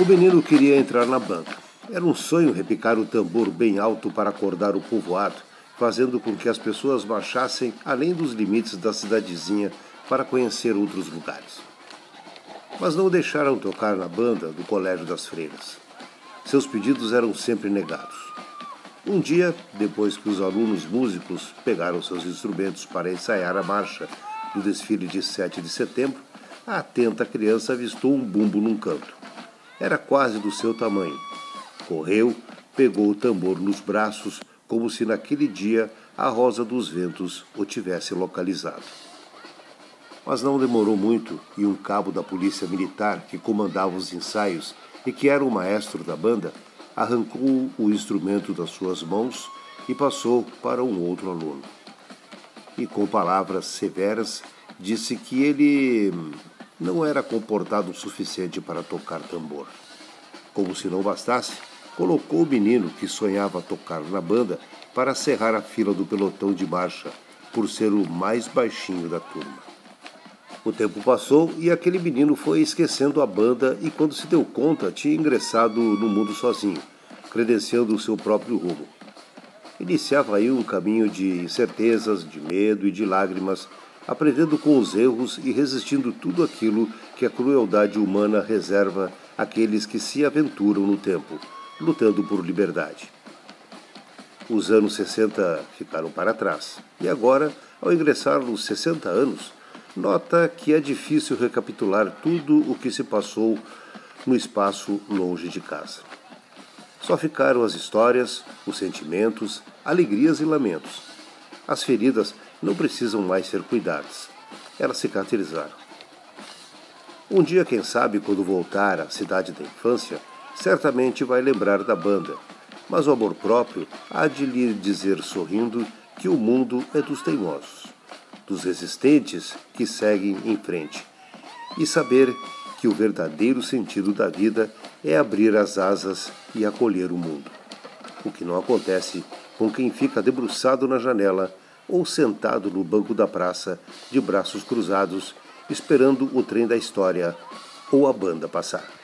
O menino queria entrar na banca. Era um sonho repicar o tambor bem alto para acordar o povoado, fazendo com que as pessoas marchassem além dos limites da cidadezinha para conhecer outros lugares. Mas não o deixaram tocar na banda do Colégio das Freiras. Seus pedidos eram sempre negados. Um dia, depois que os alunos músicos pegaram seus instrumentos para ensaiar a marcha do desfile de 7 de setembro, a atenta criança avistou um bumbo num canto. Era quase do seu tamanho. Correu, pegou o tambor nos braços, como se naquele dia a rosa dos ventos o tivesse localizado. Mas não demorou muito e um cabo da polícia militar que comandava os ensaios e que era o maestro da banda arrancou o instrumento das suas mãos e passou para um outro aluno. E com palavras severas disse que ele não era comportado o suficiente para tocar tambor. Como se não bastasse, colocou o menino que sonhava tocar na banda para cerrar a fila do pelotão de marcha, por ser o mais baixinho da turma. O tempo passou e aquele menino foi esquecendo a banda e, quando se deu conta, tinha ingressado no mundo sozinho, credenciando o seu próprio rumo. Iniciava aí um caminho de incertezas, de medo e de lágrimas aprendendo com os erros e resistindo tudo aquilo que a crueldade humana reserva àqueles que se aventuram no tempo, lutando por liberdade. Os anos 60 ficaram para trás, e agora, ao ingressar nos 60 anos, nota que é difícil recapitular tudo o que se passou no espaço longe de casa. Só ficaram as histórias, os sentimentos, alegrias e lamentos. As feridas não precisam mais ser cuidadas. Elas cicatrizaram. Um dia, quem sabe, quando voltar à cidade da infância, certamente vai lembrar da banda, mas o amor próprio há de lhe dizer sorrindo que o mundo é dos teimosos, dos resistentes que seguem em frente, e saber que o verdadeiro sentido da vida é abrir as asas e acolher o mundo. O que não acontece com quem fica debruçado na janela ou sentado no banco da praça, de braços cruzados, esperando o trem da história ou a banda passar.